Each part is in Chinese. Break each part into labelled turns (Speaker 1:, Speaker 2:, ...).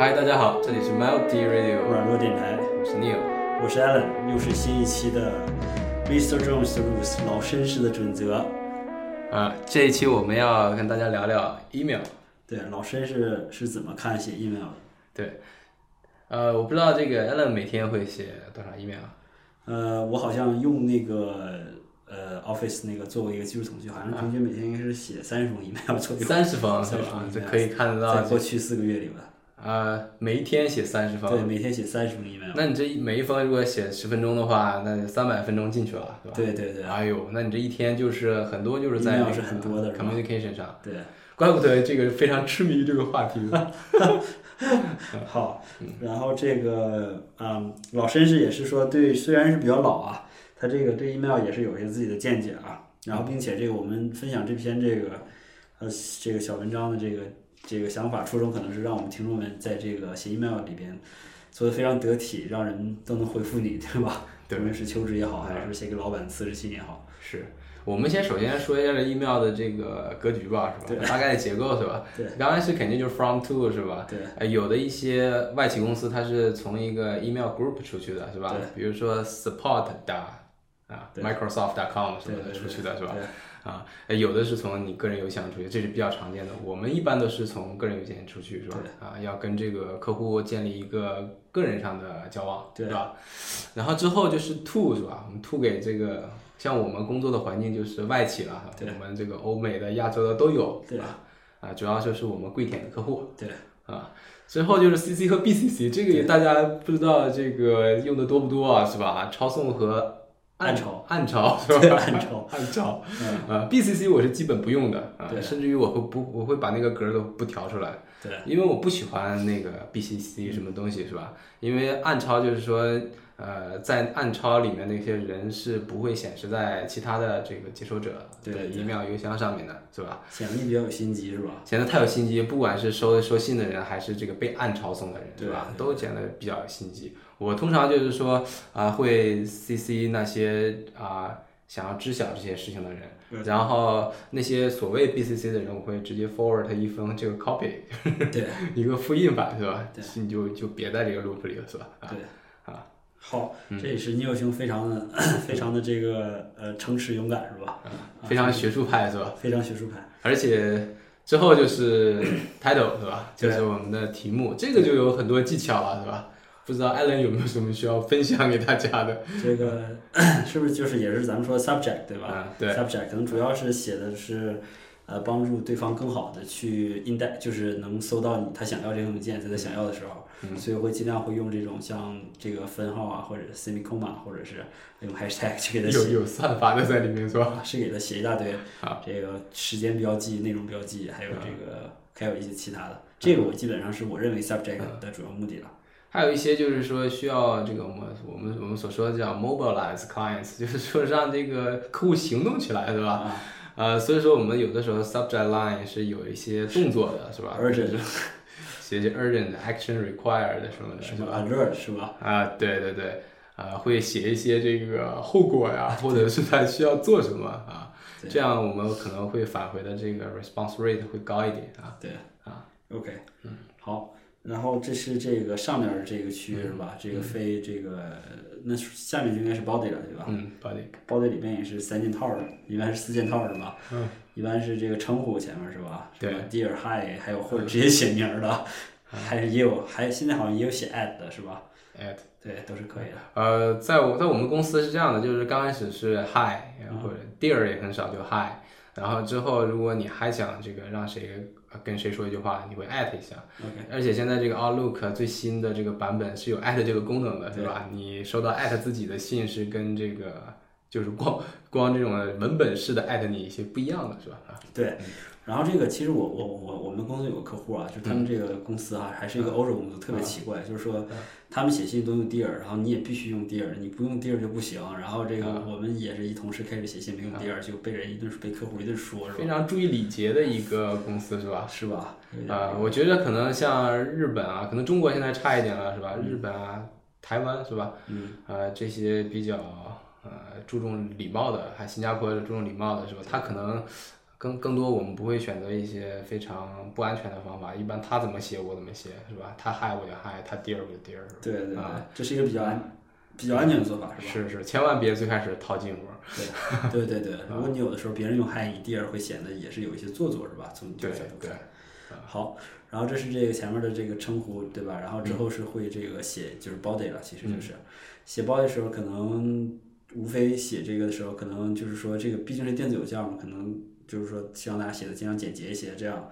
Speaker 1: 嗨，大家好，这里是 Melody Radio，
Speaker 2: 软弱电台，
Speaker 1: 我是 Neil，
Speaker 2: 我是 Alan，又是新一期的 Mr. Jones Rules 老绅士的准则。
Speaker 1: 啊，这一期我们要跟大家聊聊 email。
Speaker 2: 对，老绅士是怎么看写 email 的？
Speaker 1: 对，呃，我不知道这个 Alan 每天会写多少 email。
Speaker 2: 呃，我好像用那个呃 Office 那个作为一个技术统计，好像平均每天应该是写三十封 email 左右。
Speaker 1: 三十封是吧？
Speaker 2: 封
Speaker 1: 这可以看得到
Speaker 2: 在。过去四个月里吧。
Speaker 1: 呃，每一天写三十封对，
Speaker 2: 每天写三十封 email。
Speaker 1: 那你这每一封如果写十分钟的话，那三百分钟进去了，对吧？
Speaker 2: 对对对
Speaker 1: 哎呦，那你这一天就是很多就是在
Speaker 2: email 是很多的
Speaker 1: communication 上，
Speaker 2: 对，
Speaker 1: 怪不得这个非常痴迷这个话题。
Speaker 2: 好，然后这个嗯，老绅士也是说对，虽然是比较老啊，他这个对 email 也是有一些自己的见解啊。然后，并且这个我们分享这篇这个呃这个小文章的这个这个想法初衷，可能是让我们听众们在这个写 email 里边做的非常得体，让人都能回复你，对吧？
Speaker 1: 对
Speaker 2: 无论是求职也好，还是写给老板辞职信也好。
Speaker 1: 是我们先首先说一下这 email 的这个格局吧，是吧？大概的结构是吧？
Speaker 2: 对。
Speaker 1: 刚开始肯定就是 from to 是吧？
Speaker 2: 对。
Speaker 1: 呃，有的一些外企公司它是从一个 email group 出去的，是吧？比如说 support 的啊，Microsoft.com 什么的出去的是吧？啊，呃有的是从你个人邮箱出去，这是比较常见的。我们一般都是从个人邮件出去，是吧？啊，要跟这个客户建立一个个人上的交往，
Speaker 2: 对
Speaker 1: 吧？然后之后就是 to 是吧？我们 to 给这个像我们工作的环境就是外企了，我们这个欧美的、亚洲的都有，
Speaker 2: 对
Speaker 1: 吧？啊，主要就是我们跪舔的客户，
Speaker 2: 对
Speaker 1: 啊。之后就是 CC 和 BCC，这个也大家不知道这个用的多不多啊，是吧？抄送和
Speaker 2: 暗潮，
Speaker 1: 暗潮 是吧？
Speaker 2: 暗潮，
Speaker 1: 暗抄。呃，BCC 我是基本不用的啊，甚至于我会不我会把那个格都不调出来，
Speaker 2: 对，
Speaker 1: 因为我不喜欢那个 BCC 什么东西是吧？因为暗超就是说，呃，在暗超里面那些人是不会显示在其他的这个接收者的 email 邮箱上面的，是吧？
Speaker 2: 显得你比较有心机是吧？
Speaker 1: 显得太有心机，不管是收收信的人还是这个被暗抄送的人，
Speaker 2: 对
Speaker 1: 吧？都显得比较有心机。我通常就是说啊，会 CC 那些啊想要知晓这些事情的人，然后那些所谓 BCC 的人，我会直接 forward 他一封这个 copy，
Speaker 2: 对，
Speaker 1: 一个复印版是吧？
Speaker 2: 对，
Speaker 1: 你就就别在这个 loop 里了是吧？
Speaker 2: 对，
Speaker 1: 啊，
Speaker 2: 好，这也是聂兄非常的非常的这个呃诚实勇敢是吧？
Speaker 1: 非常学术派是吧？
Speaker 2: 非常学术派，
Speaker 1: 而且之后就是 title 是吧？就是我们的题目，这个就有很多技巧了是吧？不知道艾伦有没有什么需要分享给大家的？
Speaker 2: 这个 是不是就是也是咱们说 subject 对吧？
Speaker 1: 啊，对
Speaker 2: ，subject 可能主要是写的是呃帮助对方更好的去 index，就是能搜到你他想要这个文件，在他想要的时候，所以会尽量会用这种像这个分号啊，或者 semicolon，或者是用 hashtag 去给他写。
Speaker 1: 有有算法的在里面是吧？
Speaker 2: 是给他写一大堆
Speaker 1: 啊，
Speaker 2: 这个时间标记、内容标记，还有这个还有一些其他的。这个我基本上是我认为 subject 的主要目的了。
Speaker 1: 还有一些就是说需要这个我们我们我们所说的叫 mobilize clients，就是说让这个客户行动起来，对吧？呃，所以说我们有的时候 subject line 是有一些动作的，是吧
Speaker 2: ？urgent，
Speaker 1: 写些 urgent action required 什么的，
Speaker 2: 是吧？alert 是吧？
Speaker 1: 啊，对对对，啊，会写一些这个后果呀，或者是他需要做什么啊，这样我们可能会返回的这个 response rate 会高一点啊。
Speaker 2: 对
Speaker 1: 啊
Speaker 2: ，OK，嗯，好。然后这是这个上面这个区域是吧？这个非这个那下面就应该是 body 了，对吧？
Speaker 1: 嗯，body。
Speaker 2: body 里面也是三件套的，一般是四件套是吧？
Speaker 1: 嗯。
Speaker 2: 一般是这个称呼前面是吧？
Speaker 1: 对。
Speaker 2: Dear Hi，还有或者直接写名的，还是也有，还现在好像也有写 at 的是吧
Speaker 1: ？at。
Speaker 2: 对，都是可以的。
Speaker 1: 呃，在我在我们公司是这样的，就是刚开始是 Hi，或者 Dear 也很少就 Hi，然后之后如果你还想这个让谁。跟谁说一句话，你会艾特一下。
Speaker 2: OK，
Speaker 1: 而且现在这个 Outlook 最新的这个版本是有艾特这个功能的，对吧？你收到艾特自己的信是跟这个就是光光这种文本式的艾特你一些不一样的，是吧？啊，
Speaker 2: 对。然后这个其实我我我我们公司有个客户啊，就他们这个公司啊，还是一个欧洲公司，特别奇怪，就是说他们写信都用 Dear，然后你也必须用 Dear，你不用 Dear 就不行。然后这个我们也是一同事开始写信没用 Dear，就被人一顿被客户一顿说，是吧？
Speaker 1: 非常注意礼节的一个公司，是吧？
Speaker 2: 是吧？
Speaker 1: 啊，我觉得可能像日本啊，可能中国现在差一点了，是吧？日本啊，台湾是吧？
Speaker 2: 嗯。
Speaker 1: 呃，这些比较呃注重礼貌的，还新加坡注重礼貌的是吧？他可能。更更多我们不会选择一些非常不安全的方法，一般他怎么写我怎么写，是吧？他嗨我就嗨，他 dear 我就 dear，
Speaker 2: 对对对，
Speaker 1: 啊
Speaker 2: 这是一个比较安比较安全的做法，是吧？
Speaker 1: 是是，千万别最开始套近乎。
Speaker 2: 对对对对，如果你有的时候别人用嗨你 dear 会显得也是有一些做作，是吧？从你这
Speaker 1: 对
Speaker 2: 个角度
Speaker 1: 对
Speaker 2: 看。好，然后这是这个前面的这个称呼，对吧？然后之后是会这个写就是 body 了，其实就是、写 body 的时候，可能无非写这个的时候，可能就是说这个毕竟是电子邮件嘛，可能就是说希望大家写的尽量简洁一些，这样，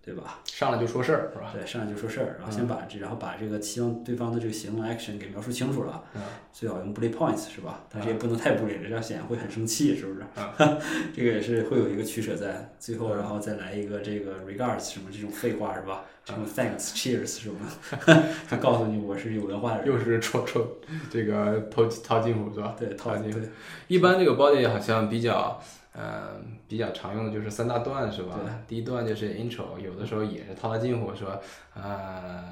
Speaker 2: 对吧？
Speaker 1: 上来就说事儿，是吧？
Speaker 2: 对，上来就说事儿，然后先把这，然后把这个希望对方的这个行动 action 给描述清楚了，
Speaker 1: 嗯
Speaker 2: 最好用 bullet points 是吧？但是也不能太 bullet 了，这样显然会很生气，是不是？
Speaker 1: 嗯
Speaker 2: 这个也是会有一个取舍在最后，然后再来一个这个 regards 什么这种废话是吧？什么 thanks cheers 什么，他告诉你我是有文化的人，
Speaker 1: 又是戳戳这个套套近乎是吧？
Speaker 2: 对，套
Speaker 1: 近乎
Speaker 2: 对。
Speaker 1: 一般这个 body 好像比较，呃，比较常用的就是三大段是吧？第一段就是 intro，有的时候也是套套近乎说，呃，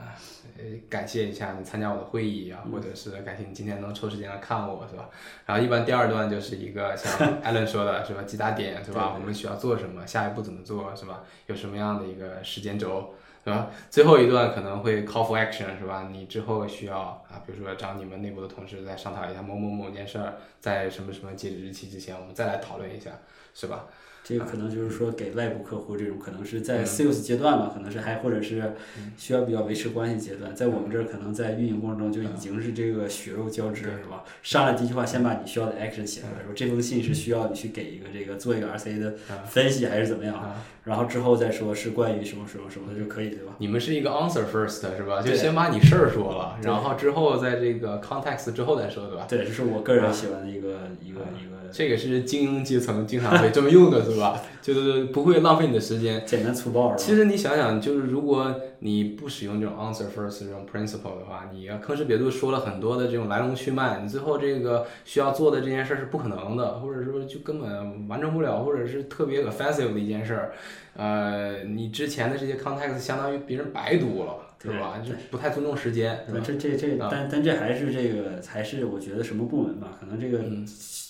Speaker 1: 呃感谢一下你参加我的会议啊，或者是感谢你今天能抽时间来看我是吧？然后一般第二段就是一个像 Allen 说的是吧？几大点是吧？我们需要做什么？下一步怎么做是吧？有什么样的一个时间轴？是吧？最后一段可能会 call for action 是吧？你之后需要啊，比如说找你们内部的同事再商讨一下某某某件事儿，在什么什么截止日期之前，我们再来讨论一下，是吧？
Speaker 2: 这个可能就是说给外部客户这种，可能是在
Speaker 1: 嗯。
Speaker 2: sales 阶段吧，可能是还或者是需要比较维持关系阶段，在我们这儿可能在运营过程中就已经是这个血肉交织，是吧？上来第一句话先把你需要的 action 写出来，说这封信是需要你去给一个这个做一个 RCA 的分析还是怎么样，然后之后再说是关于什么什么什么的就可以，对吧？
Speaker 1: 你们是一个 answer first 是吧？就先把你事儿说了，然后之后在这个 context 之后再说，对吧？
Speaker 2: 对，这是我个人喜欢的一个一个一个
Speaker 1: 这个是精英阶层经常会这么用的，是吧？就是不会浪费你的时间。
Speaker 2: 简单粗暴，
Speaker 1: 其实你想想，就是如果你不使用这种 answer first 这种 principle 的话，你吭哧瘪肚说了很多的这种来龙去脉，你最后这个需要做的这件事儿是不可能的，或者说就根本完成不了，或者是特别 offensive 的一件事儿，呃，你之前的这些 context 相当于别人白读了，是吧？就不太尊重时间，是
Speaker 2: 对，
Speaker 1: 吧？
Speaker 2: 这这这，
Speaker 1: 啊
Speaker 2: 但但这还是这个，还是我觉得什么部门吧，可能这个
Speaker 1: 嗯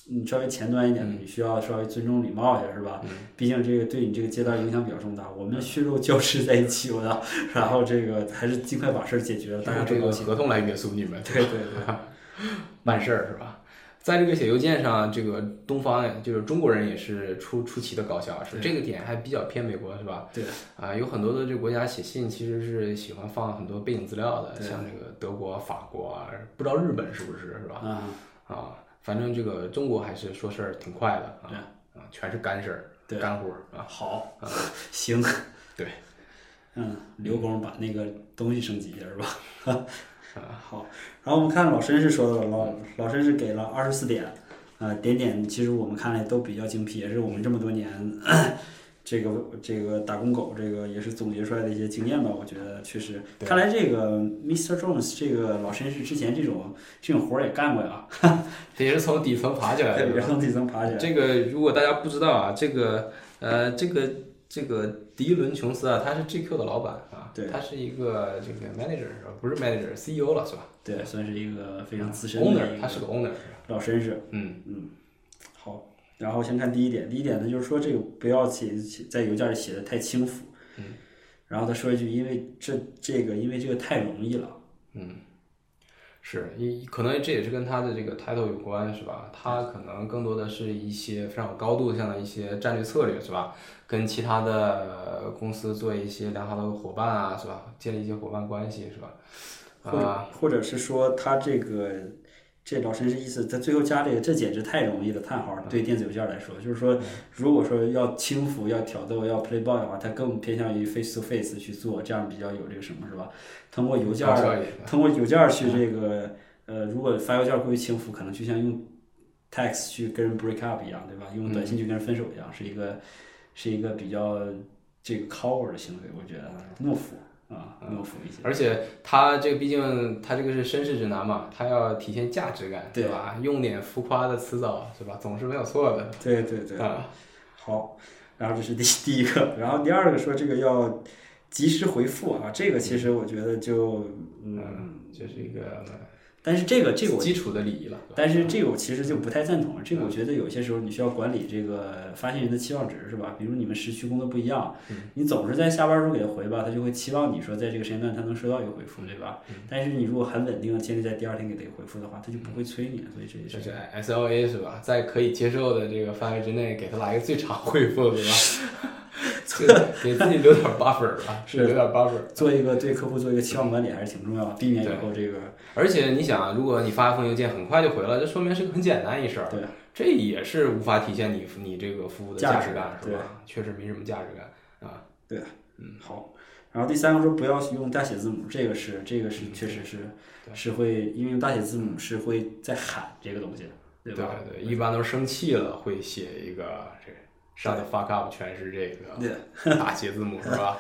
Speaker 2: 你稍微前端一点的，你需要稍微尊重礼貌一下，是吧？
Speaker 1: 嗯
Speaker 2: 毕竟这个对你这个阶段影响比较重大，我们血肉交织在一起，我操！然后这个还是尽快把事儿解决了，大家
Speaker 1: 这个。合同来约束你们，
Speaker 2: 对对对，
Speaker 1: 办事儿是吧？在这个写邮件上，这个东方就是中国人也是出出奇的搞笑，是这个点还比较偏美国是吧？
Speaker 2: 对
Speaker 1: 啊，有很多的这个国家写信其实是喜欢放很多背景资料的，像这个德国、法国啊，不知道日本是不是是吧？
Speaker 2: 啊，
Speaker 1: 啊，反正这个中国还是说事儿挺快的啊，啊，全是干事儿、
Speaker 2: 对
Speaker 1: 干活儿啊。
Speaker 2: 好啊，行，
Speaker 1: 对，
Speaker 2: 嗯，刘工把那个东西升级一下是吧？好，然后我们看老绅士说的了，老老绅士给了二十四点，呃，点点其实我们看来都比较精辟，也是我们这么多年这个这个打工狗这个也是总结出来的一些经验吧，我觉得确实，看来这个 Mr. Jones 这个老绅士之前这种这种活儿也干过呀，
Speaker 1: 这也是从底层爬起来的。
Speaker 2: 也是，从底层爬起来，
Speaker 1: 这个如果大家不知道啊，这个呃，这个这个迪伦琼斯啊，他是 GQ 的老板啊，
Speaker 2: 对
Speaker 1: 他是一个这个 manager 是吧？不是 manager，CEO 了是吧
Speaker 2: 对，算是一个非常资深的一
Speaker 1: ？owner，他是个 owner？
Speaker 2: 老绅士。
Speaker 1: 嗯嗯
Speaker 2: 好，然后先看第一点，第一点呢就是说这个不要写写在邮件里写的太轻浮。
Speaker 1: 嗯。
Speaker 2: 然后他说一句，因为这这个因为这个太容易了。
Speaker 1: 嗯，是，一可能这也是跟他的这个 title 有关是吧？他可能更多的是一些非常有高度上的一些战略策略是吧？跟其他的公司做一些良好的伙伴啊是吧？建立一些伙伴关系是吧？啊，
Speaker 2: 或者是说他这个这老陈是意思，他最后加这个，这简直太容易了，叹号！对电子邮件来说，就是说，如果说要轻浮、要挑逗、要 play boy 的话，他更偏向于 face to face 去做，这样比较有这个什么是吧？通过邮件通过邮件去这个呃，如果发邮件过于轻浮，可能就像用 text 去跟人 break up 一样，对吧？用短信去跟人分手一样，是一个是一个比较这个 coward 的行为，我觉得懦夫啊，懦夫一些。
Speaker 1: 而且他这个毕竟他这个是绅士指南嘛，他要体现价值感，
Speaker 2: 对
Speaker 1: 吧？用点浮夸的词藻，是吧？总是没有错的。
Speaker 2: 对对对，
Speaker 1: 啊，
Speaker 2: 好，然后这是第第一个，然后第二个说这个要及时回复啊，这个其实我觉得就嗯，
Speaker 1: 就是一个
Speaker 2: 但是这个这个
Speaker 1: 基础的礼仪了。
Speaker 2: 但是这个我其实就不太赞同。这个我觉得有些时候你需要管理这个发现人的期望值，是吧？比如你们时区工作不一样，你总是在下班时候给他回吧，他就会期望你说在这个时间段他能收到一个回复，对吧？但是你如果很稳定的建立在第二天给他回复的话，他就不会催你，所以这也
Speaker 1: 是。SLA 是吧？在可以接受的这个范围之内，给他来一个最长回复，对吧？给自己留点 buffer 吧，
Speaker 2: 是
Speaker 1: 留点 buffer。
Speaker 2: 做一个对客户做一个期望管理还是挺重要的，避免以后这个。
Speaker 1: 而且你想，如果你发一封邮件很快就回了，这说明是个很简单一事儿。
Speaker 2: 对，
Speaker 1: 这也是无法体现你你这个服务的价
Speaker 2: 值
Speaker 1: 感，是吧？确实没什么价值感啊。
Speaker 2: 对，嗯，好。然后第三个说不要用大写字母，这个是这个是确实是是会，因为用大写字母是会在喊这个东西，
Speaker 1: 对
Speaker 2: 吧？
Speaker 1: 对对，一般都是生气了会写一个这个。上的 fuck up 全是这个 大写字母是吧？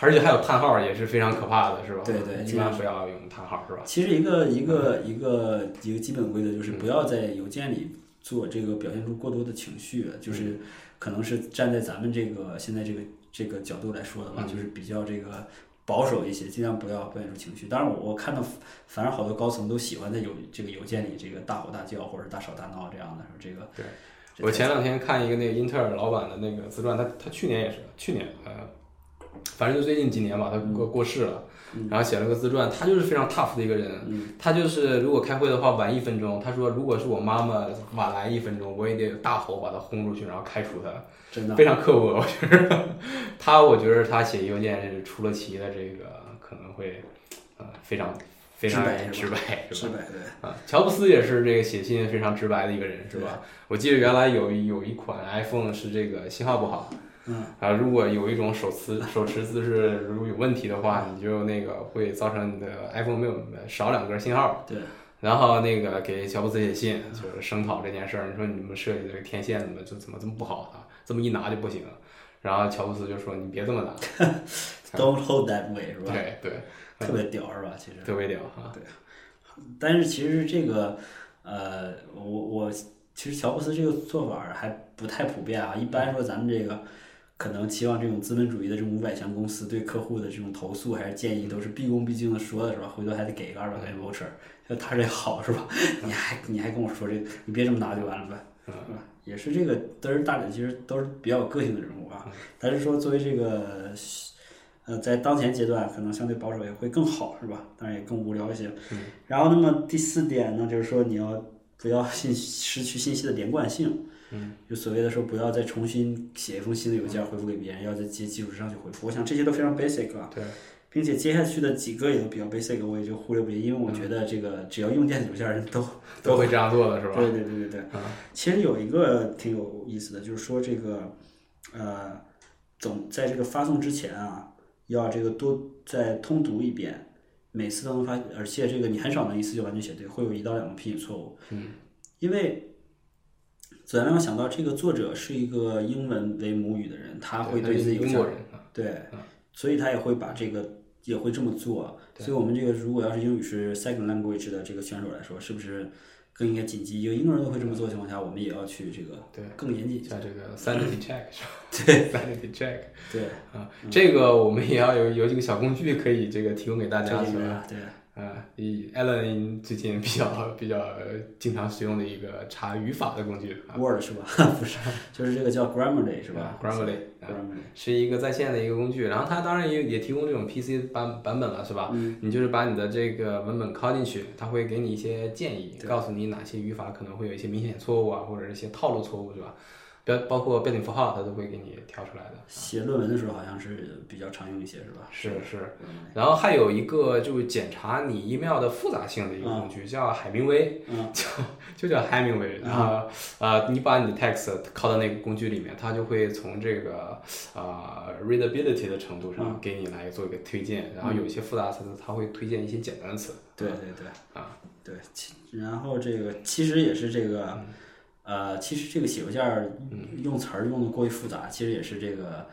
Speaker 1: 而且还有叹号，也是非常可怕的，是吧？
Speaker 2: 对对，
Speaker 1: 一般不要用叹号，是吧？
Speaker 2: 其实一个一个一个一个基本规则就是不要在邮件里做这个表现出过多的情绪，就是可能是站在咱们这个现在这个这个角度来说的话，就是比较这个保守一些，尽量不要表现出情绪。当然，我我看到反正好多高层都喜欢在邮这个邮件里这个大吼大叫或者大吵大闹这样的，说这个
Speaker 1: 对。我前两天看一个那个英特尔老板的那个自传，他他去年也是，去年呃，反正就最近几年吧，他过过世了，然后写了个自传，他就是非常 tough 的一个人，他就是如果开会的话晚一分钟，他说如果是我妈妈晚来一分钟，我也得大吼把他轰出去，然后开除他，
Speaker 2: 真的
Speaker 1: 非常刻薄，我觉得他我觉得他写邮件是出了奇的，这个可能会呃非常。非常直白，
Speaker 2: 直白对
Speaker 1: 啊，乔布斯也是这个写信非常直白的一个人，是吧？我记得原来有有一款 iPhone 是这个信号不好，
Speaker 2: 嗯
Speaker 1: 啊，如果有一种手持手持姿势如果有问题的话，你就那个会造成你的 iPhone 没有少两根信号。
Speaker 2: 对，
Speaker 1: 然后那个给乔布斯写信，就是声讨这件事儿。你说你们设计的这个天线怎么就怎么这么不好啊？这么一拿就不行。然后乔布斯就说：“你别这么拿，
Speaker 2: Don't hold that way，是吧？”
Speaker 1: 对对。
Speaker 2: 特别屌是吧？其实
Speaker 1: 特别屌哈。
Speaker 2: 对，但是其实这个，呃，我我其实乔布斯这个做法还不太普遍啊。一般说咱们这个可能期望这种资本主义的这种五百强公司对客户的这种投诉还是建议都是毕恭毕敬的说的是吧？回头还得给个二百块钱 voucher，就他这好是吧？你还你还跟我说这个，你别这么拿就完了呗，是吧？也是这个都是大其实都是比较有个性的人物啊。但是说作为这个。呃，在当前阶段，可能相对保守也会更好，是吧？当然也更无聊一些。然后，那么第四点呢，就是说你要不要信失去信息的连贯性。
Speaker 1: 嗯。
Speaker 2: 就所谓的说，不要再重新写一封新的邮件回复给别人，要在基基础之上去回复。我想这些都非常 basic 啊。
Speaker 1: 对。
Speaker 2: 并且接下去的几个也都比较 basic，我也就忽略不计，因为我觉得这个只要用电子邮件人都
Speaker 1: 都会这样做的是吧？
Speaker 2: 对对对对对。其实有一个挺有意思的，就是说这个呃，总在这个发送之前啊。要这个多再通读一遍，每次都能发，而且这个你很少能一次就完全写对，会有一到两个拼写错误。
Speaker 1: 嗯，
Speaker 2: 因为咱们要想到这个作者是一个英文为母语的人，他会对自己
Speaker 1: 英国人
Speaker 2: 对，所以他也会把这个也会这么做。所以我们这个如果要是英语是 second language 的这个选手来说，是不是？更应该谨记，一个英国人都会这么做的情况下，我们也要去这个
Speaker 1: 对
Speaker 2: 更严谨。
Speaker 1: 一下这个 sanity check 是吧？
Speaker 2: 对
Speaker 1: sanity check。
Speaker 2: 对
Speaker 1: 啊，这个我们也要有有几个小工具可以这个提供给大家，是吧？
Speaker 2: 对。
Speaker 1: 啊，以 Allen 最近比较比较经常使用的一个查语法的工具
Speaker 2: ，Word 是吧？不是，就是这个叫 Grammarly 是吧
Speaker 1: ？Grammarly，Grammarly 是一个在线的一个工具，然后它当然也也提供这种 PC 版版本了，是吧？
Speaker 2: 嗯。
Speaker 1: 你就是把你的这个文本拷进去，它会给你一些建议，告诉你哪些语法可能会有一些明显错误啊，或者一些套路错误，是吧？标包括标点符号，它都会给你挑出来的。
Speaker 2: 写论文的时候好像是比较常用一些，是吧？
Speaker 1: 是是。然后还有一个就是检查你 email 的复杂性的一个工具，叫海明威，叫就叫海明威。然后呃，你把你的 text 拷到那个工具里面，它就会从这个啊 readability 的程度上给你来做一个推荐。然后有一些复杂词，它会推荐一些简单的词。
Speaker 2: 对对对。
Speaker 1: 啊，
Speaker 2: 对。然后这个其实也是这个。呃，其实这个写邮件儿用词儿用的过于复杂，其实也是这个，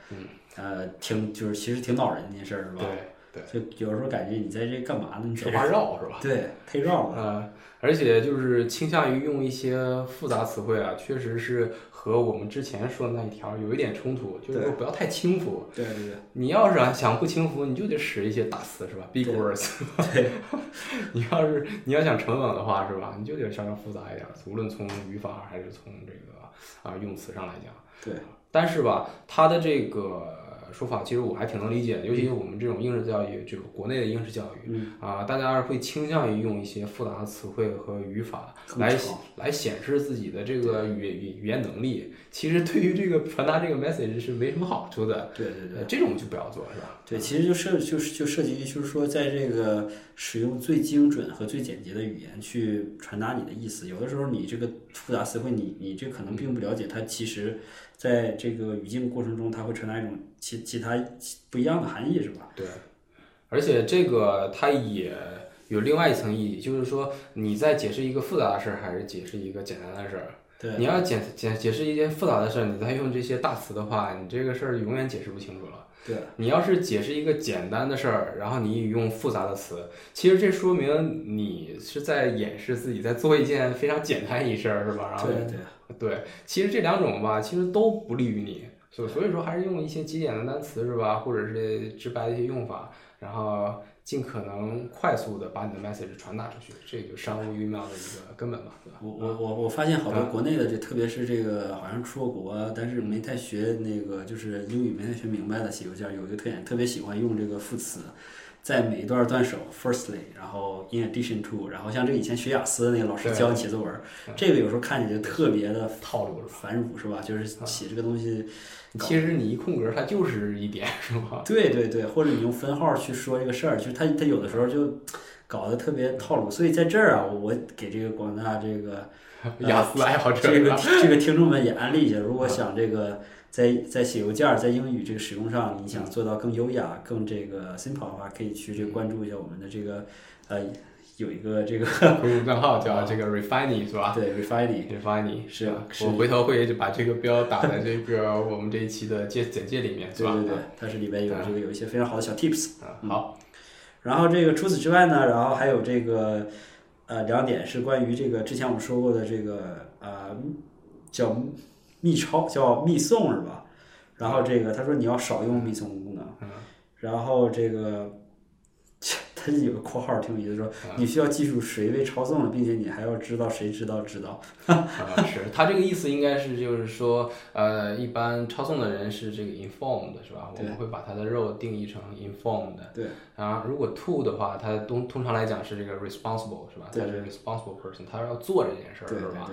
Speaker 2: 呃，挺就是其实挺恼人的一件事儿，是吧？
Speaker 1: 对。对，
Speaker 2: 就有时候感觉你在这干嘛呢？你
Speaker 1: 说话绕是吧？
Speaker 2: 对，配绕
Speaker 1: 而且就是倾向于用一些复杂词汇啊，确实是和我们之前说的那一条有一点冲突，就是说不要太轻浮。
Speaker 2: 对对对。
Speaker 1: 你要是想不轻浮，你就得使一些大词是吧？Big words。
Speaker 2: 对。
Speaker 1: 你要是你要想沉稳的话是吧？你就得稍微复杂一点，无论从语法还是从这个啊用词上来讲。
Speaker 2: 对。
Speaker 1: 但是吧，它的这个。说法其实我还挺能理解的，尤其是我们这种应试教育，就是国内的应试教育，啊，大家会倾向于用一些复杂的词汇和语法来来显示自己的这个语语语言能力。其实对于这个传达这个 message 是没什么好处的。
Speaker 2: 对对对，
Speaker 1: 这种就不要做，是吧？
Speaker 2: 对，其实就涉就是就涉及就是说，在这个使用最精准和最简洁的语言去传达你的意思。有的时候你这个复杂词汇，你你这可能并不了解，它其实。在这个语境过程中，它会传达一种其其他不一样的含义，是吧？
Speaker 1: 对，而且这个它也有另外一层意义，就是说你在解释一个复杂的事儿，还是解释一个简单的事儿？
Speaker 2: 对，
Speaker 1: 你要解解解释一件复杂的事儿，你再用这些大词的话，你这个事儿永远解释不清楚了。
Speaker 2: 对，
Speaker 1: 你要是解释一个简单的事儿，然后你用复杂的词，其实这说明你是在掩饰自己在做一件非常简单一事儿，是吧？然后
Speaker 2: 对对。
Speaker 1: 对，其实这两种吧，其实都不利于你，所所以说还是用一些极简的单词是吧，或者是直白的一些用法，然后尽可能快速的把你的 message 传达出去，这就商务 email 的一个根本吧，对吧？
Speaker 2: 我我我我发现好多国内的这，特别是这个好像出过国，但是没太学那个就是英语没太学明白的写邮件，有一个特点，特别喜欢用这个副词。在每一段断首，firstly，然后 in addition to，然后像这以前学雅思的那个老师教你写作文，这个有时候看起来特别的
Speaker 1: 套路
Speaker 2: 繁缛，是吧？就是写这个东西，
Speaker 1: 其实你一空格，它就是一点，是吧？
Speaker 2: 对对对，或者你用分号去说这个事儿，就是他他有的时候就搞得特别套路。所以在这儿啊，我给这个广大这个
Speaker 1: 雅思爱好者，
Speaker 2: 这个这个听众们也安利一下，如果想这个。在在写邮件在英语这个使用上，你想做到更优雅、更这个 simple 的话，可以去这个关注一下我们的这个呃，有一个这个
Speaker 1: 公众账号叫这个 refining 是吧？
Speaker 2: 对
Speaker 1: ，refining，refining
Speaker 2: 是。
Speaker 1: 我回头会把这个标打在这个我们这一期的介简介里面，
Speaker 2: 对对对，它是里边有这个有一些非常好的小 tips。
Speaker 1: 好。
Speaker 2: 然后这个除此之外呢，然后还有这个呃两点是关于这个之前我们说过的这个呃叫。密抄叫密送是吧？然后这个他说你要少用密送功能，然后这个 他有个括号挺有意思，说你需要记住谁被抄送了，并且你还要知道谁知道知道。
Speaker 1: 啊，是他这个意思应该是就是说，呃，一般抄送的人是这个 informed 是吧？我们会把他的肉定义成 informed。
Speaker 2: 对。
Speaker 1: 啊，如果 to 的话，他通通常来讲是这个 responsible 是吧？他是 responsible person，他要做这件事儿是吧？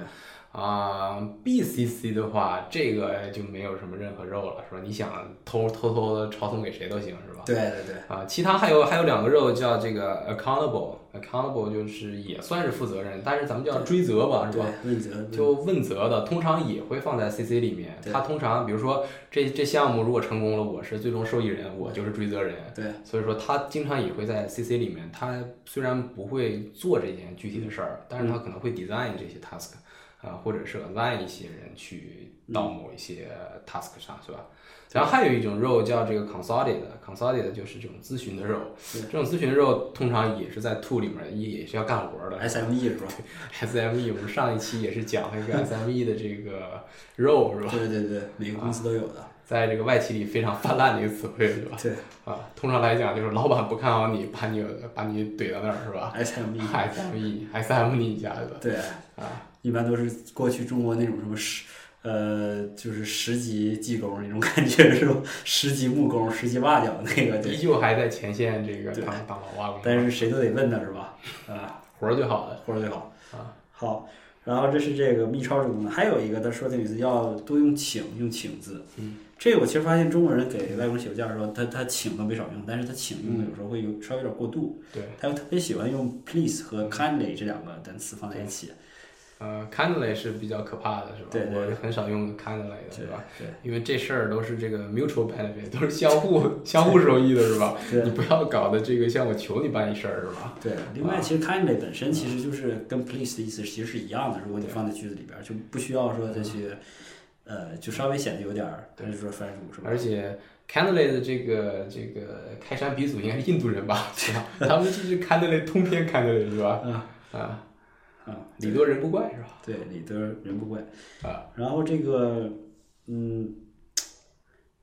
Speaker 1: 啊，BCC 的话，这个就没有什么任何肉了，是吧？你想偷偷偷的抄送给谁都行，是吧？
Speaker 2: 对对对。
Speaker 1: 啊，其他还有还有两个肉叫这个 accountable，accountable 就是也算是负责任，但是咱们叫追责吧，是吧？
Speaker 2: 问责。
Speaker 1: 就问责的，通常也会放在 CC 里面。他通常比如说这这项目如果成功了，我是最终受益人，我就是追责人。
Speaker 2: 对。
Speaker 1: 所以说他经常也会在 CC 里面，他虽然不会做这件具体的事儿，但是他可能会 design 这些 task。啊，或者是 align 一些人去到某一些 task 上，是吧？然后还有一种 role 叫这个 consulted，consulted 就是这种咨询的 role，。这种咨询的肉通常也是在 to 里面，也也是要干活的。
Speaker 2: SME 是吧
Speaker 1: ？SME，我们上一期也是讲了一个 SME 的这个 role，是吧？
Speaker 2: 对对对，每个公司都有的。
Speaker 1: 在这个外企里非常泛滥的一个词汇，是吧？
Speaker 2: 对。
Speaker 1: 啊，通常来讲就是老板不看好你，把你把你怼到那儿，是吧？SME，SME，SME 一下子。
Speaker 2: 对。
Speaker 1: 啊。
Speaker 2: 一般都是过去中国那种什么十，呃，就是十级技工那种感觉 是吧？十级木工、十级瓦匠那个，
Speaker 1: 依旧还在前线这个当当老瓦工。
Speaker 2: 但是谁都得问他是吧？啊，
Speaker 1: 活儿最好的，
Speaker 2: 活儿最好
Speaker 1: 啊。
Speaker 2: 好，然后这是这个密抄功能，还有一个他说的意思要多用请，用请字。
Speaker 1: 嗯，
Speaker 2: 这个我其实发现中国人给外国人写邮件的时候，他他请都没少用，但是他请用的有时候会有稍微有点过度。
Speaker 1: 对，
Speaker 2: 他又特别喜欢用 please 和 kindly 这两个单词放在一起。
Speaker 1: 呃，kindly 是比较可怕的，是吧？
Speaker 2: 对
Speaker 1: 我很少用 kindly 的，
Speaker 2: 是
Speaker 1: 吧？
Speaker 2: 对，
Speaker 1: 因为这事儿都是这个 mutual benefit，都是相互 相互受益的，是吧？
Speaker 2: 对，
Speaker 1: 你不要搞的这个像我求你办一事儿，是吧？
Speaker 2: 对。另外，其实 kindly 本身其实就是跟 please 的意思其实是一样的，如果你放在句子里边，就不需要说再去呃，就稍微显得有点儿，还是说藩主是吧？
Speaker 1: 而且 Candle 的这个这个开山鼻祖应该是印度人吧？是吧？他们就是 Candle 通篇 Candle 是吧？
Speaker 2: 啊
Speaker 1: 啊
Speaker 2: 啊，
Speaker 1: 礼多人不怪是吧？
Speaker 2: 对，礼多人不怪
Speaker 1: 啊。
Speaker 2: 然后这个，嗯，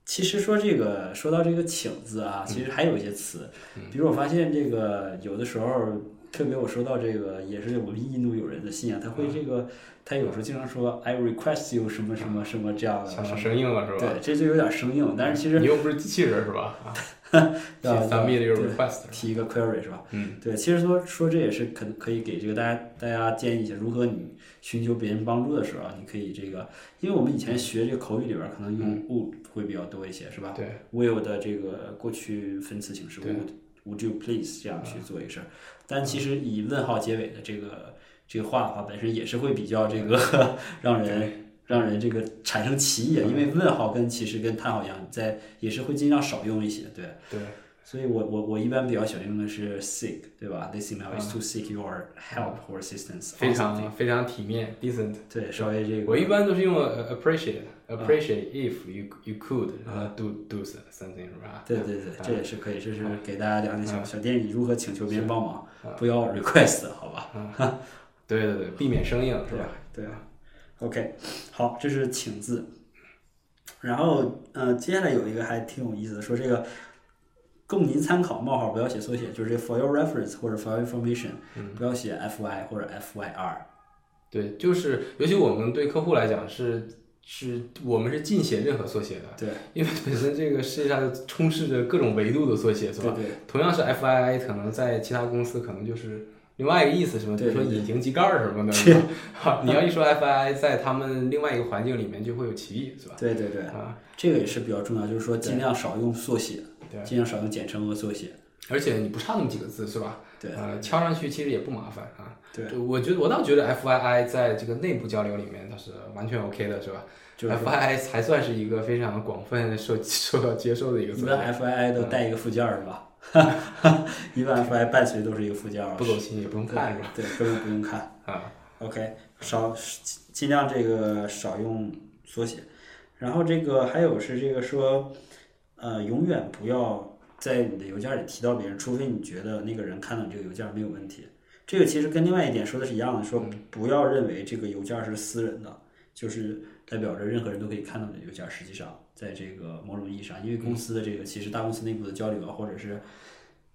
Speaker 2: 其实说这个说到这个请字啊，其实还有一些词，比如我发现这个有的时候，特别我收到这个也是我们印度友人的信啊，他会这个，他有时候经常说 I request you 什么什么什么这样的，
Speaker 1: 像生硬了是吧？
Speaker 2: 对，这就有点生硬，但是其实
Speaker 1: 你又不是机器人是吧？
Speaker 2: 要
Speaker 1: your request，
Speaker 2: 提一个 query 是吧？
Speaker 1: 嗯，
Speaker 2: 对，其实说说这也是可可以给这个大家大家建议一下，如何你寻求别人帮助的时候啊，你可以这个，因为我们以前学这个口语里边可能用 would 会比较多一些，是吧？
Speaker 1: 对
Speaker 2: ，will 的这个过去分词形式 would would you please 这样去做一个事儿，但其实以问号结尾的这个这个话的话，本身也是会比较这个 让人。让人这个产生歧义，因为问号跟其实跟叹号一样，在也是会尽量少用一些，对。
Speaker 1: 对。
Speaker 2: 所以我我我一般比较喜欢用的是 seek，对吧？This email is to seek your help or assistance。
Speaker 1: 非常非常体面，decent。
Speaker 2: 对，稍微这个。
Speaker 1: 我一般都是用 appreciate，appreciate if you you could do do something，是吧？
Speaker 2: 对对对，这也是可以，这是给大家两点小小建议，如何请求别人帮忙，不要 request，好吧？
Speaker 1: 对对对，避免生硬，是吧？
Speaker 2: 对啊。OK，好，这是请字。然后，呃，接下来有一个还挺有意思的，说这个供您参考，冒号不要写缩写，就是这 for your reference 或者 for information，不要写 FY 或者 FYR。
Speaker 1: 对，就是尤其我们对客户来讲是是，我们是禁写任何缩写的。
Speaker 2: 对，
Speaker 1: 因为本身这个世界上充斥着各种维度的缩写，是吧？
Speaker 2: 对对。
Speaker 1: 同样是 fyi，可能在其他公司可能就是。另外一个意思是什么？比如说隐形机盖儿什么的，是吧？你要一说 FI，在他们另外一个环境里面就会有歧义，是吧？
Speaker 2: 对对对，
Speaker 1: 啊，
Speaker 2: 这个也是比较重要，就是说尽量少用缩写，
Speaker 1: 对，
Speaker 2: 尽量少用简称和缩写。
Speaker 1: 而且你不差那么几个字，是吧？
Speaker 2: 对，
Speaker 1: 呃，敲上去其实也不麻烦啊。
Speaker 2: 对，
Speaker 1: 我觉得我倒觉得 FII 在这个内部交流里面它是完全 OK 的，是吧？
Speaker 2: 就
Speaker 1: FII 还算是一个非常广泛受受到接受的一个词。
Speaker 2: 一般 FII 都带一个附件儿，是吧？哈哈，一般 FI 伴随都是一个附件儿，
Speaker 1: 不走心也不用看是吧？
Speaker 2: 对，根本不用看
Speaker 1: 啊。
Speaker 2: OK，少尽量这个少用缩写，然后这个还有是这个说，呃，永远不要在你的邮件里提到别人，除非你觉得那个人看到你这个邮件没有问题。这个其实跟另外一点说的是一样的，说不要认为这个邮件是私人的，就是代表着任何人都可以看到你的邮件，实际上。在这个某种意义上，因为公司的这个其实大公司内部的交流啊，或者是，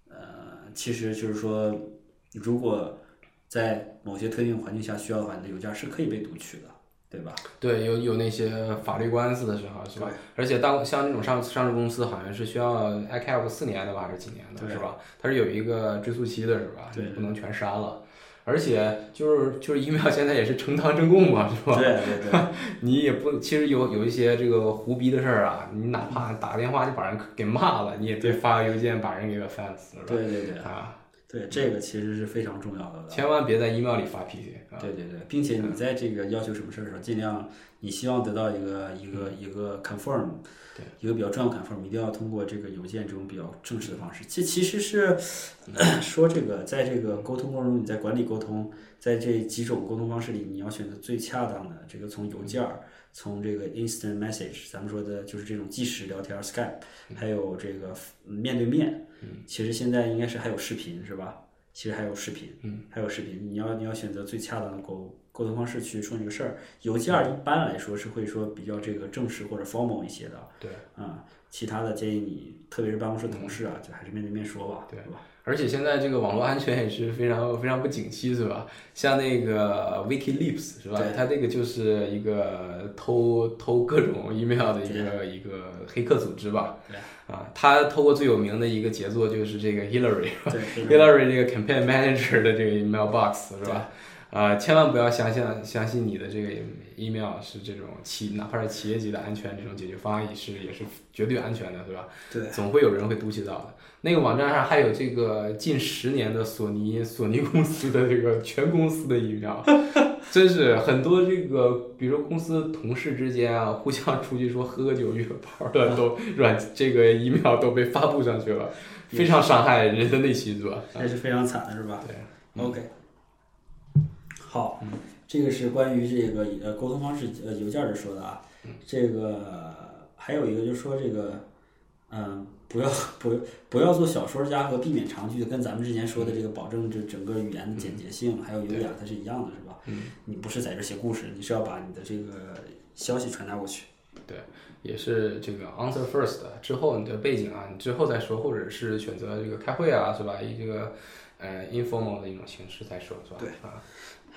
Speaker 2: 呃，其实就是说，如果在某些特定环境下需要的话，你的邮件是可以被读取的，对吧？
Speaker 1: 对，有有那些法律官司的时候，是吧？而且当像那种上上市公司，好像是需要 ICAP 四年的吧，还是几年的，是吧？它是有一个追溯期的，是吧？
Speaker 2: 对，
Speaker 1: 不能全删了。而且就是就是 email 现在也是呈堂证供嘛，是吧？
Speaker 2: 对对对，
Speaker 1: 你也不其实有有一些这个胡逼的事儿啊，你哪怕打个电话就把人给骂了，你也得发个邮件把人给 offense，是吧？
Speaker 2: 对对对
Speaker 1: 啊，
Speaker 2: 对这个其实是非常重要的。
Speaker 1: 千万别在 email 里发脾气。
Speaker 2: 对对对，并且你在这个要求什么事儿的时候，尽量你希望得到一个一个一个 confirm 对。一个比较重要的 confirm，一定要通过这个邮件这种比较正式的方式。其其实是 说这个，在这个沟通过程中，你在管理沟通，在这几种沟通方式里，你要选择最恰当的。这个从邮件儿，从这个 instant message，咱们说的就是这种即时聊天 Skype，还有这个面对面。其实现在应该是还有视频，是吧？其实还有视频，
Speaker 1: 嗯，
Speaker 2: 还有视频。你要你要选择最恰当的沟沟通方式去说这个事儿，邮件儿一般来说是会说比较这个正式或者 formal 一些的。
Speaker 1: 对，
Speaker 2: 啊，其他的建议你，特别是办公室同事啊，就还是面对面说吧，
Speaker 1: 对
Speaker 2: 吧？
Speaker 1: 而且现在这个网络安全也是非常非常不景气，是吧？像那个 WikiLeaks 是吧？它这个就是一个偷偷各种 email 的一个一个黑客组织吧？啊，他透过最有名的一个杰作就是这个 Hillary，Hillary 这个 Campaign Manager 的这个 email box 是吧？啊，千万不要相信相信你的这个 email 是这种企，哪怕是企业级的安全这种解决方案也是也是绝对安全的，对吧？
Speaker 2: 对，
Speaker 1: 总会有人会读取到的。那个网站上还有这个近十年的索尼索尼公司的这个全公司的 email，真是很多这个，比如说公司同事之间啊，互相出去说喝个酒约个炮的，都软这个 email 都被发布上去了，非常伤害人的内心，是吧？
Speaker 2: 也是非常惨的，是吧？
Speaker 1: 对
Speaker 2: ，OK。好，这个是关于这个呃沟通方式呃邮件儿说的啊。这个还有一个就是说这个，嗯，不要 不不要做小说家和避免长句，跟咱们之前说的这个保证这整个语言的简洁性还有优雅，它是一样的，是吧？
Speaker 1: 嗯，
Speaker 2: 你不是在这写故事，你是要把你的这个消息传达过去。
Speaker 1: 对，也是这个 answer first 之后你的背景啊，你之后再说，或者是选择这个开会啊，是吧？以这个呃 informal 的一种形式再说，是吧？
Speaker 2: 对
Speaker 1: 啊，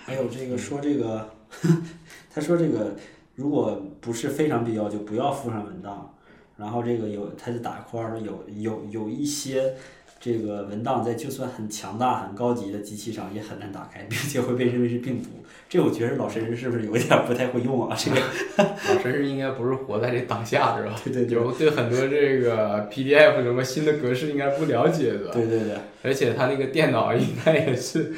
Speaker 2: 还有这个说这个，他说这个如果不是非常必要，就不要附上文档。然后这个有，他就打括号说有有有一些这个文档在就算很强大、很高级的机器上也很难打开，并且会被认为是病毒。这我觉得老神人是不是有点不太会用啊？这个
Speaker 1: 老神人应该不是活在这当下，是吧？
Speaker 2: 对对对，
Speaker 1: 有对很多这个 PDF 什么新的格式应该不了解的。
Speaker 2: 对对对，
Speaker 1: 而且他那个电脑应该也是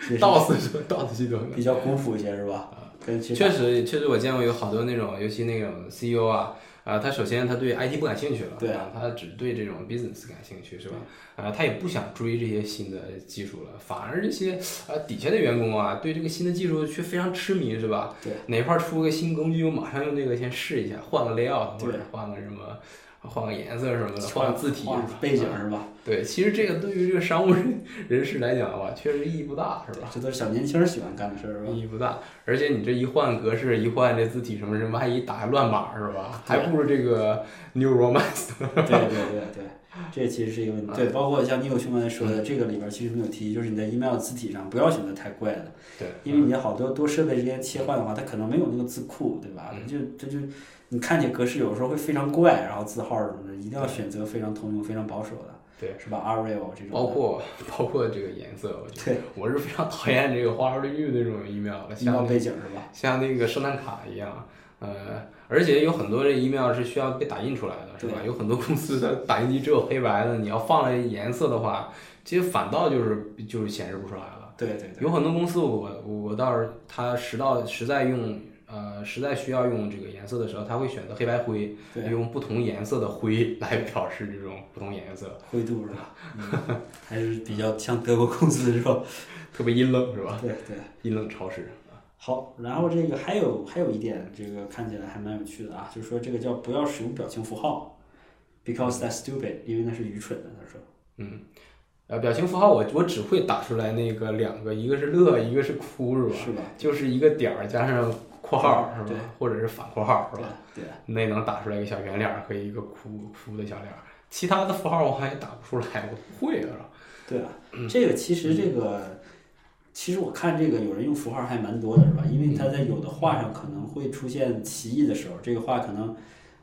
Speaker 1: DOS 是 DOS 系统，
Speaker 2: 比较古朴一些是吧？跟
Speaker 1: 确实确实我见过有好多那种，尤其那种 CEO 啊。啊，他首先他对 IT 不感兴趣了，
Speaker 2: 对
Speaker 1: 啊，他只对这种 business 感兴趣，是吧？啊，他也不想追这些新的技术了，反而这些啊底下的员工啊，对这个新的技术却非常痴迷，是吧？
Speaker 2: 对，
Speaker 1: 哪块出个新工具，我马上用这个先试一下，换个 layout 或者换个什么。换个颜色什么的，换个字体，
Speaker 2: 背景是吧？
Speaker 1: 对，其实这个对于这个商务人人士来讲的话，确实意义不大，是吧？
Speaker 2: 这都是小年轻喜欢干的事儿，是吧？
Speaker 1: 意义不大，而且你这一换格式，一换这字体什么什么，万一打乱码是吧？还不如这个 New Romance。
Speaker 2: 对对对对，这其实是一个问题。对，包括像你有兄刚才说的，这个里边其实没有提，就是你在 email 字体上不要选择太怪的。
Speaker 1: 对。
Speaker 2: 因为你好多多设备之间切换的话，它可能没有那个字库，对吧？就这就。你看见格式有时候会非常怪，然后字号什么的，一定要选择非常通用、非常保守的，
Speaker 1: 对，
Speaker 2: 是吧？Arial 这种，
Speaker 1: 包括包括这个颜色，我觉
Speaker 2: 得，
Speaker 1: 我是非常讨厌这个花花绿绿那种 email 的，像
Speaker 2: 背景是吧？
Speaker 1: 像那个圣诞卡一样，呃，而且有很多这 email 是需要被打印出来的，是吧？有很多公司的打印机只有黑白的，你要放了颜色的话，其实反倒就是就是显示不出来了。
Speaker 2: 对对对，
Speaker 1: 有很多公司我我倒是他实到实在用。呃，实在需要用这个颜色的时候，他会选择黑白灰，用不同颜色的灰 来表示这种不同颜色。
Speaker 2: 灰度是吧？还是比较像德国公司是吧？
Speaker 1: 特别阴冷是吧？
Speaker 2: 对对，
Speaker 1: 阴冷潮湿。
Speaker 2: 好，然后这个还有还有一点，这个看起来还蛮有趣的啊，就是说这个叫不要使用表情符号，because that's stupid，因为那是愚蠢的。他说，
Speaker 1: 嗯，呃，表情符号我我只会打出来那个两个，一个是乐，一个是哭，是吧？
Speaker 2: 是吧？
Speaker 1: 就是一个点儿加上。括号是吧？或者是反括号是吧？
Speaker 2: 对，
Speaker 1: 那能打出来一个小圆脸和一个哭哭的小脸，其他的符号我还打不出来，我不会啊。
Speaker 2: 对啊，这个其实这个，其实我看这个有人用符号还蛮多的，是吧？因为他在有的话上可能会出现歧义的时候，这个话可能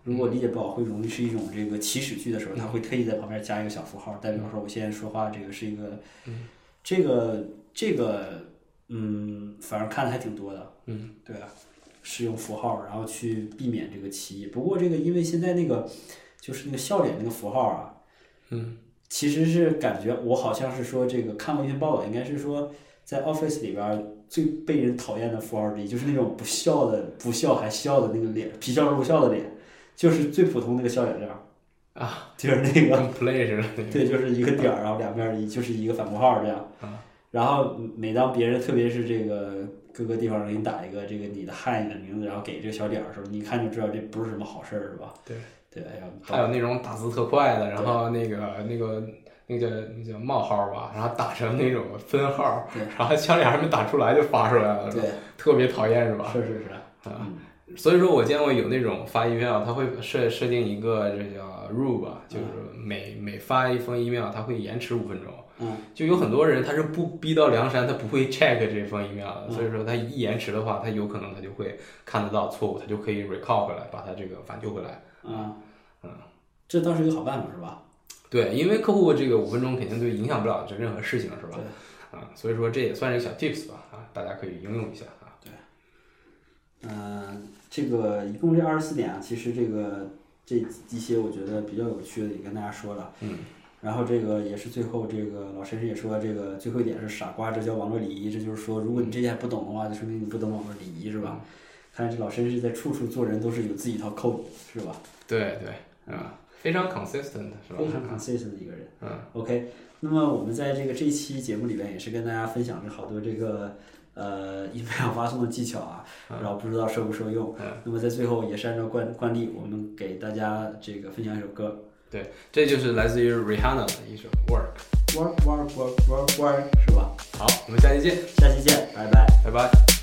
Speaker 2: 如果理解不好，会容易是一种这个祈使句的时候，他会特意在旁边加一个小符号，代表说我现在说话这个是一个，这个这个嗯，反正看的还挺多的。
Speaker 1: 嗯，
Speaker 2: 对啊。使用符号，然后去避免这个歧义。不过这个，因为现在那个就是那个笑脸那个符号啊，
Speaker 1: 嗯，
Speaker 2: 其实是感觉我好像是说这个看过一篇报道，应该是说在 Office 里边最被人讨厌的符号之一，就是那种不笑的不笑还笑的那个脸，皮笑肉不笑的脸，就是最普通那个笑脸样
Speaker 1: 啊，
Speaker 2: 就是那个
Speaker 1: play 似的，
Speaker 2: 对，就是一个点儿，然后两边一就是一个反括号这样，然后每当别人特别是这个。各个地方给你打一个这个你的汉语的名字，然后给这个小点儿的时候，你一看就知道这不是什么好事儿，是吧？
Speaker 1: 对
Speaker 2: 对，
Speaker 1: 还有那种打字特快的，然后那个那个那个叫那叫冒号吧，然后打成那种分号，然后枪脸还没打出来就发出来了，
Speaker 2: 对，
Speaker 1: 特别讨厌，是吧？
Speaker 2: 是是是
Speaker 1: 啊，所以说我见过有那种发 email，他会设设定一个这叫 rule 吧，就是每每发一封 email，他会延迟五分钟。
Speaker 2: 嗯，
Speaker 1: 就有很多人他是不逼到梁山，他不会 check 这封 email 的，所以说他一延迟的话，他有可能他就会看得到错误，他就可以 recall 回来，把他这个反救回来。
Speaker 2: 嗯
Speaker 1: 嗯，
Speaker 2: 这倒是一个好办法，是吧？
Speaker 1: 对，因为客户这个五分钟肯定对影响不了这任何事情，是吧？
Speaker 2: 对。
Speaker 1: 啊，所以说这也算是小 tips 吧，啊，大家可以应用一下啊。
Speaker 2: 对。嗯，这个一共这二十四点啊，其实这个这一些我觉得比较有趣的也跟大家说了。
Speaker 1: 嗯。
Speaker 2: 然后这个也是最后，这个老绅士也说，这个最后一点是傻瓜，这叫网络礼仪。这就是说，如果你这些还不懂的话，就说明你不懂网络礼仪，是吧？看来这老绅士在处处做人都是有自己一套 code，是吧？
Speaker 1: 对对，啊，非常 consistent，是吧？
Speaker 2: 非常 consistent 的一个人。
Speaker 1: 嗯。
Speaker 2: OK，那么我们在这个这期节目里边也是跟大家分享了好多这个呃 email 发送的技巧啊，然后不知道受不受用。那么在最后也是按照惯惯例，我们给大家这个分享一首歌。
Speaker 1: 对，这就是来自于 Rihanna 的一首 Work。
Speaker 2: Work Work Work Work Work 是吧？
Speaker 1: 好，我们下期见。
Speaker 2: 下期见，拜拜，
Speaker 1: 拜拜。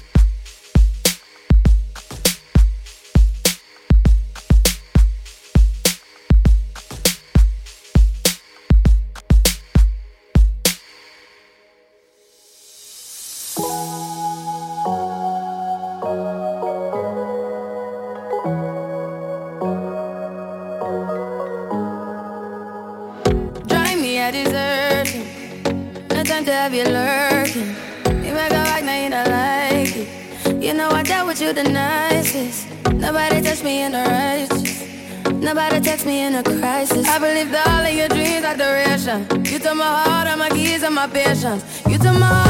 Speaker 3: Me in a crisis. I believed all of your dreams are duration. You took my heart, all my keys, and my patience. You took my heart,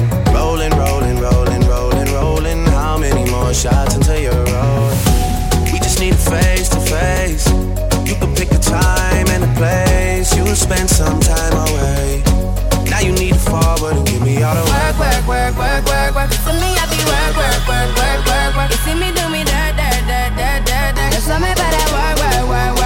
Speaker 4: throwing shots you're old. We just need a face to face. You can pick a time
Speaker 3: and a place. You'll spend
Speaker 4: some time away. Now you
Speaker 3: need to forward
Speaker 4: and give me all the
Speaker 3: work, work, work, work, work,
Speaker 4: work. For me, I be
Speaker 3: work, work, work, work, work, work.
Speaker 4: You see me
Speaker 5: do me that, that, that, that, that, that. Just love me, but that work, work, work, work.